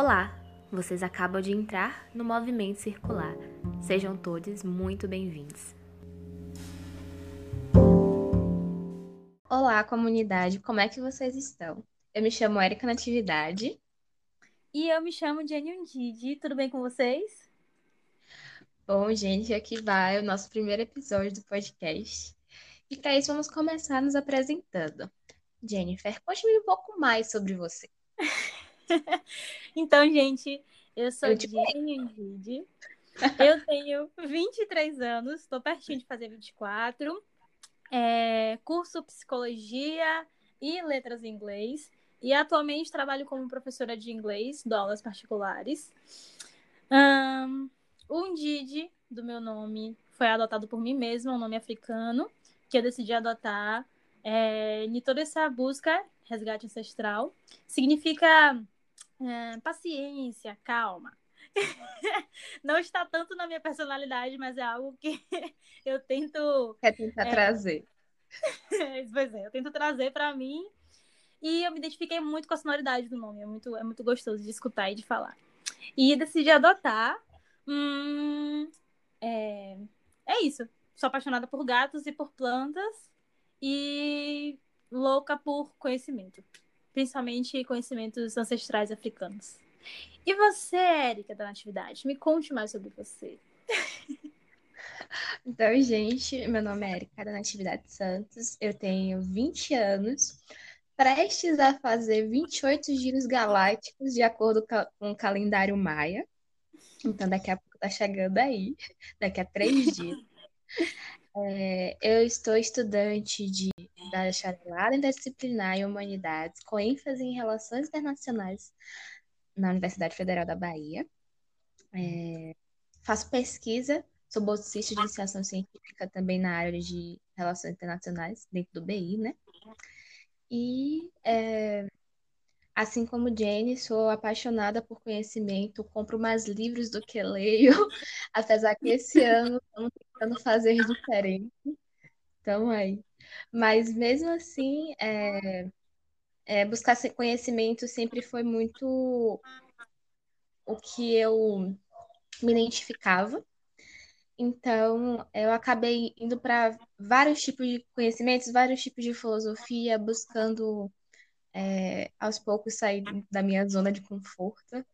Olá! Vocês acabam de entrar no Movimento Circular. Sejam todos muito bem-vindos. Olá, comunidade! Como é que vocês estão? Eu me chamo Erika Natividade. E eu me chamo Jenny Undidi. Tudo bem com vocês? Bom, gente, aqui vai o nosso primeiro episódio do podcast. E para isso, vamos começar nos apresentando. Jennifer, conte-me um pouco mais sobre você. então, gente, eu sou eu Jenny. Eu tenho 23 anos, estou pertinho de fazer 24. É, curso psicologia e letras em inglês. E atualmente trabalho como professora de inglês, dou aulas particulares. Um, o Ndidi, do meu nome, foi adotado por mim mesma, um nome africano, que eu decidi adotar é, em toda essa busca, resgate ancestral. Significa é, paciência, calma. Não está tanto na minha personalidade, mas é algo que eu tento. Quer tentar é, trazer. pois é, eu tento trazer para mim e eu me identifiquei muito com a sonoridade do nome. É muito, é muito gostoso de escutar e de falar. E decidi adotar. Hum, é, é isso. Sou apaixonada por gatos e por plantas. E louca por conhecimento. Principalmente conhecimentos ancestrais africanos. E você, Érica, da Natividade? Me conte mais sobre você. Então, gente, meu nome é Erika da Natividade Santos, eu tenho 20 anos, prestes a fazer 28 giros galácticos de acordo com o calendário maia. Então, daqui a pouco tá chegando aí, daqui a três dias. É, eu estou estudante de, da bacharelado em Humanidades, com ênfase em Relações Internacionais na Universidade Federal da Bahia. É, faço pesquisa, sou bolsista de iniciação científica também na área de Relações Internacionais, dentro do BI, né? E, é, assim como Jane, sou apaixonada por conhecimento, compro mais livros do que leio, apesar que esse ano estamos tentando fazer diferente. Então, aí. Mas, mesmo assim, é, é, buscar conhecimento sempre foi muito o que eu me identificava. Então, eu acabei indo para vários tipos de conhecimentos, vários tipos de filosofia, buscando é, aos poucos sair da minha zona de conforto.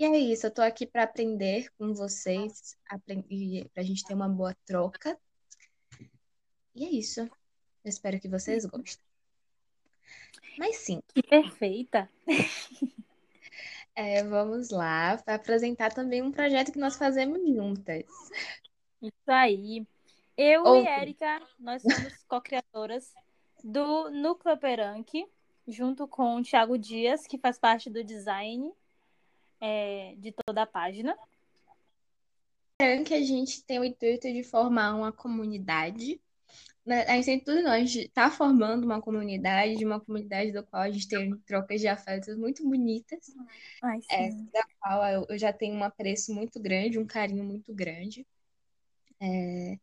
E é isso, eu estou aqui para aprender com vocês, para a gente ter uma boa troca. E é isso. Eu espero que vocês gostem. Mas sim. Que perfeita! É, vamos lá, para apresentar também um projeto que nós fazemos juntas. Isso aí. Eu Outro. e Érica, nós somos co-criadoras do Núcleo Peranque, junto com o Thiago Dias, que faz parte do design é, de toda a página. Peranque, a gente tem o intuito de formar uma comunidade. Né, a gente tem tudo nós está formando uma comunidade, uma comunidade do qual a gente tem trocas de afetos muito bonitas, Ai, é, da qual eu, eu já tenho um apreço muito grande, um carinho muito grande. É,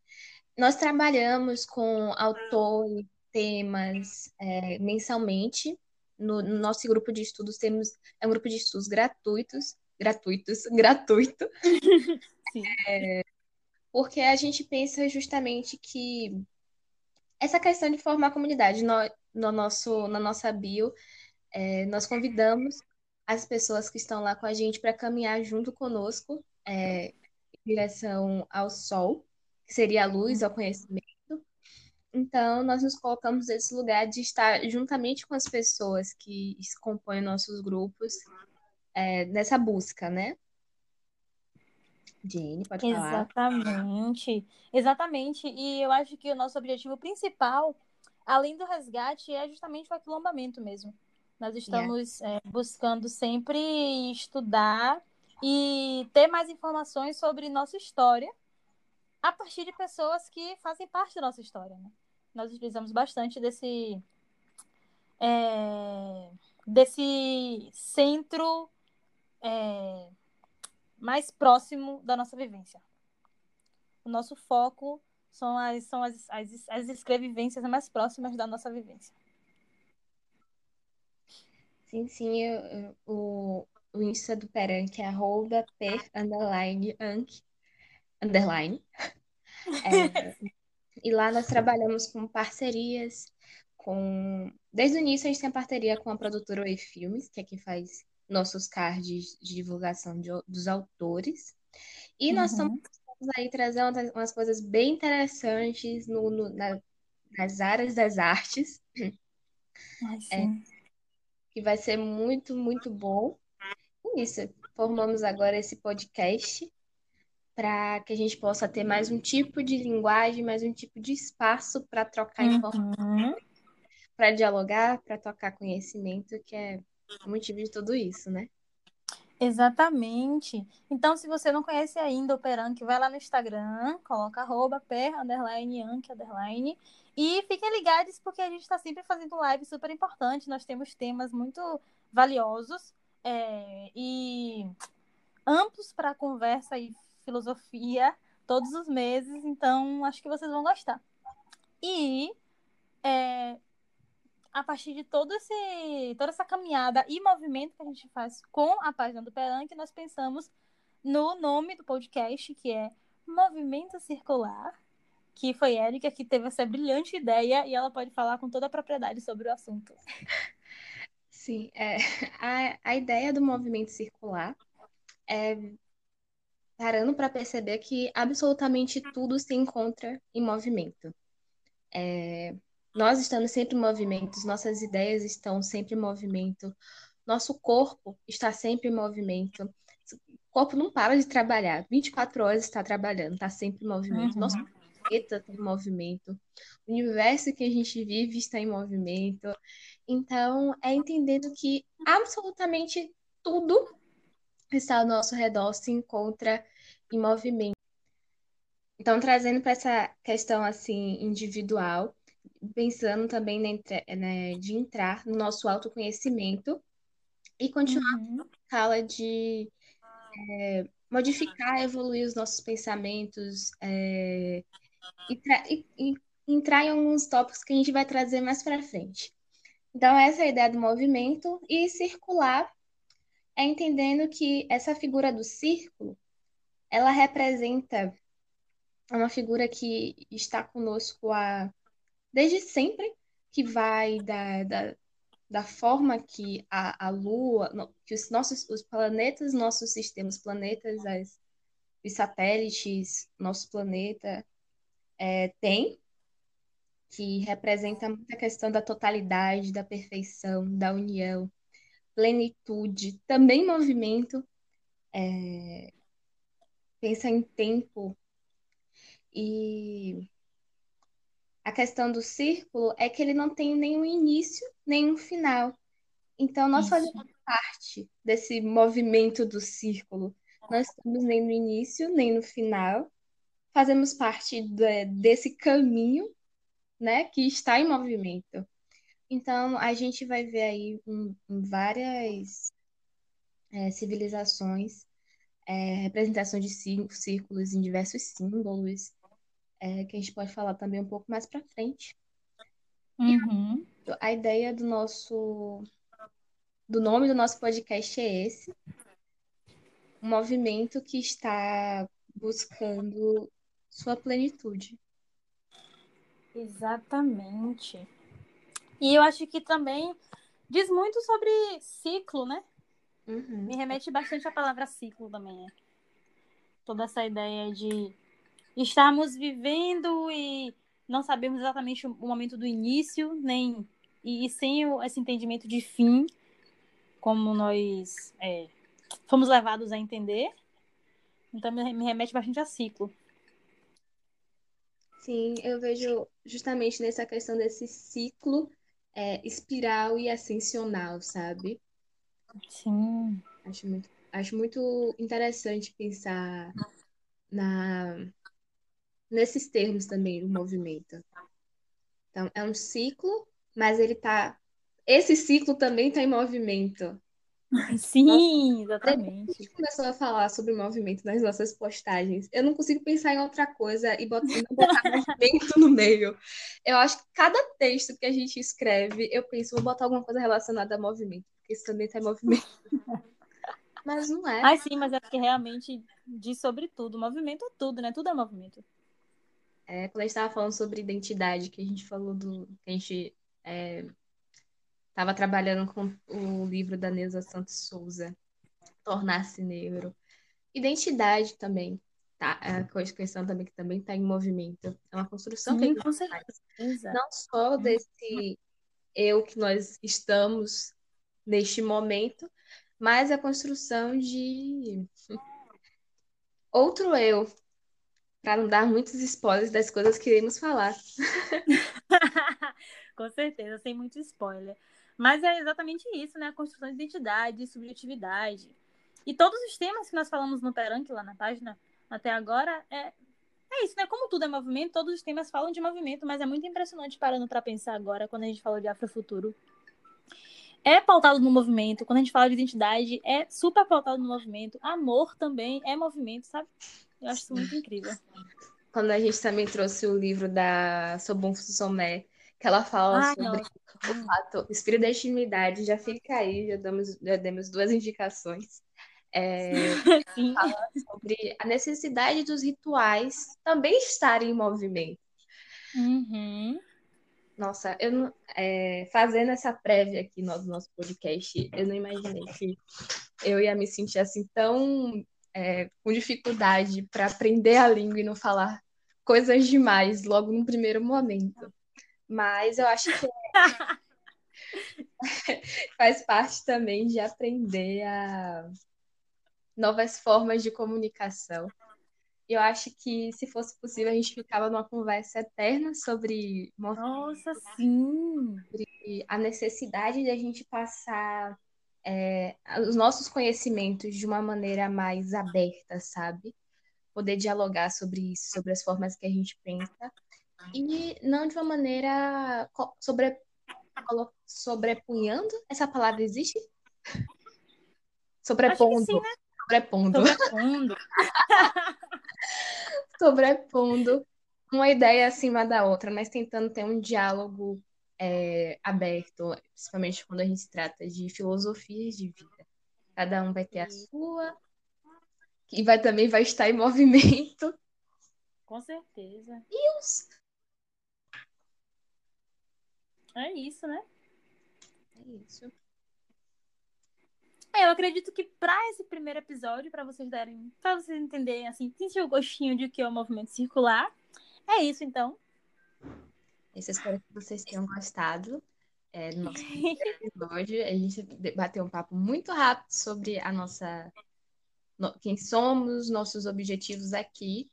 nós trabalhamos com autores, temas é, mensalmente. No, no, nosso grupo de estudos temos é um grupo de estudos gratuitos, gratuitos, gratuito. é, porque a gente pensa justamente que essa questão de formar comunidade no, no nosso, na nossa bio, é, nós convidamos as pessoas que estão lá com a gente para caminhar junto conosco é, direção ao sol, que seria a luz, ao conhecimento. Então, nós nos colocamos nesse lugar de estar juntamente com as pessoas que compõem nossos grupos é, nessa busca, né? Jane, pode falar. Exatamente. Exatamente. E eu acho que o nosso objetivo principal, além do resgate, é justamente o aquilombamento mesmo. Nós estamos yeah. é, buscando sempre estudar e ter mais informações sobre nossa história a partir de pessoas que fazem parte da nossa história. Né? Nós utilizamos bastante desse, é, desse centro é, mais próximo da nossa vivência. O nosso foco são as, são as, as, as escrevivências mais próximas da nossa vivência. Sim, sim. O, o Insta do Perank é arroba per underline ank underline. É, e lá nós trabalhamos com parcerias, com. Desde o início a gente tem parceria com a produtora Oi Filmes, que é quem faz nossos cards de divulgação de, dos autores. E nós uhum. estamos aí trazendo umas coisas bem interessantes no, no na, nas áreas das artes. Ai, é, que vai ser muito, muito bom. E isso, formamos agora esse podcast para que a gente possa ter mais um tipo de linguagem, mais um tipo de espaço para trocar uhum. informação, para dialogar, para trocar conhecimento, que é o motivo de tudo isso, né? Exatamente. Então, se você não conhece ainda o Perank, vai lá no Instagram, coloca arroba per, underline, ank, underline, e fiquem ligados porque a gente está sempre fazendo live super importante. Nós temos temas muito valiosos é, e amplos para conversa e filosofia todos os meses, então acho que vocês vão gostar. E é, a partir de todo esse, toda essa caminhada e movimento que a gente faz com a página do Peranque, nós pensamos no nome do podcast, que é Movimento Circular, que foi Érica que teve essa brilhante ideia e ela pode falar com toda a propriedade sobre o assunto. Sim, é, a, a ideia do movimento circular é parando para perceber que absolutamente tudo se encontra em movimento. É, nós estamos sempre em movimento, nossas ideias estão sempre em movimento, nosso corpo está sempre em movimento. O corpo não para de trabalhar, 24 horas está trabalhando, está sempre em movimento. Uhum. Nosso planeta está em movimento, o universo que a gente vive está em movimento. Então, é entendendo que absolutamente tudo está ao nosso redor se encontra em movimento. Então, trazendo para essa questão assim individual, pensando também na, né, de entrar no nosso autoconhecimento e continuar uhum. a escala de é, modificar, evoluir os nossos pensamentos é, e, e, e, entrar em alguns tópicos que a gente vai trazer mais para frente. Então, essa é a ideia do movimento e circular é entendendo que essa figura do círculo, ela representa uma figura que está conosco há, desde sempre, que vai da, da, da forma que a, a Lua, que os nossos os planetas, nossos sistemas, planetas, as, os satélites, nosso planeta é, tem, que representa muita questão da totalidade, da perfeição, da união, plenitude, também movimento, é, pensa em tempo. E a questão do círculo é que ele não tem nenhum início, nenhum final. Então, nós Isso. fazemos parte desse movimento do círculo. Não estamos nem no início, nem no final. Fazemos parte de, desse caminho, né, que está em movimento. Então, a gente vai ver aí em, em várias é, civilizações é, representação de círculos em diversos símbolos, é, que a gente pode falar também um pouco mais para frente. Uhum. A ideia do nosso do nome do nosso podcast é esse, um movimento que está buscando sua plenitude. Exatamente. E eu acho que também diz muito sobre ciclo, né? Uhum. Me remete bastante à palavra ciclo também. Né? Toda essa ideia de estarmos vivendo e não sabemos exatamente o momento do início, nem e, sem esse entendimento de fim, como nós é, fomos levados a entender. Então me, me remete bastante a ciclo. Sim, eu vejo justamente nessa questão desse ciclo é, espiral e ascensional, sabe? Sim. Acho muito, acho muito interessante pensar na, nesses termos também do movimento. Então, é um ciclo, mas ele tá. Esse ciclo também está em movimento. Sim, exatamente. A gente começou a falar sobre movimento nas nossas postagens. Eu não consigo pensar em outra coisa e botar, não botar movimento no meio. Eu acho que cada texto que a gente escreve, eu penso, vou botar alguma coisa relacionada a movimento, porque isso também tem movimento. Mas não é. Ah, sim, mas é porque realmente diz sobre tudo. Movimento é tudo, né? Tudo é movimento. É, quando a gente estava falando sobre identidade, que a gente falou do. que a gente estava é, trabalhando com o livro da Neuza Santos Souza, Tornar-se Negro. Identidade também, tá? É a questão também que também está em movimento. É uma construção Sim, que a gente faz. Não só desse eu que nós estamos neste momento, mas a construção de outro eu, para não dar muitos spoilers das coisas que iremos falar. Com certeza, sem muito spoiler. Mas é exatamente isso, né? A construção de identidade, subjetividade. E todos os temas que nós falamos no Peranque, lá na página, até agora, é, é isso, né? Como tudo é movimento, todos os temas falam de movimento, mas é muito impressionante parando para pensar agora, quando a gente falou de Afrofuturo. É pautado no movimento, quando a gente fala de identidade, é super pautado no movimento. Amor também é movimento, sabe? Eu acho isso muito incrível. Quando a gente também trouxe o livro da Sobon Somé, que ela fala ah, sobre não. o fato, espírito da intimidade, já fica aí, já damos, já demos duas indicações. É, fala sobre a necessidade dos rituais também estarem em movimento. Uhum. Nossa, eu não, é, fazendo essa prévia aqui no nosso podcast, eu não imaginei que eu ia me sentir assim tão é, com dificuldade para aprender a língua e não falar coisas demais logo no primeiro momento. Mas eu acho que faz parte também de aprender a novas formas de comunicação. Eu acho que, se fosse possível, a gente ficava numa conversa eterna sobre. Nossa, sim! Sobre a necessidade de a gente passar é, os nossos conhecimentos de uma maneira mais aberta, sabe? Poder dialogar sobre isso, sobre as formas que a gente pensa. E não de uma maneira sobre, sobrepunhando. Essa palavra existe? Sobrepondo. Sim, né? Sobrepondo. Sobrepondo. Sobrepondo uma ideia acima da outra, mas tentando ter um diálogo é, aberto, principalmente quando a gente trata de filosofias de vida. Cada um vai ter a sua, e vai também vai estar em movimento. Com certeza. E os... É isso, né? É isso. É, eu acredito que para esse primeiro episódio, para vocês darem, para vocês entenderem assim, sentir o gostinho de que é o movimento circular, é isso então. Espero que vocês tenham gostado é, do nosso episódio. A gente bateu um papo muito rápido sobre a nossa no, quem somos, nossos objetivos aqui.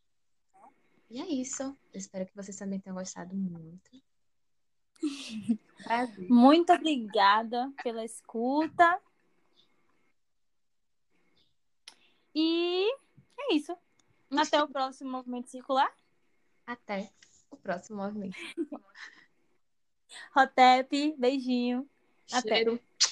E é isso. Eu espero que vocês também tenham gostado muito. Prazer. Muito obrigada pela escuta. E é isso. Até o próximo movimento circular. Até o próximo movimento. Rotep, beijinho. Cheiro. Até.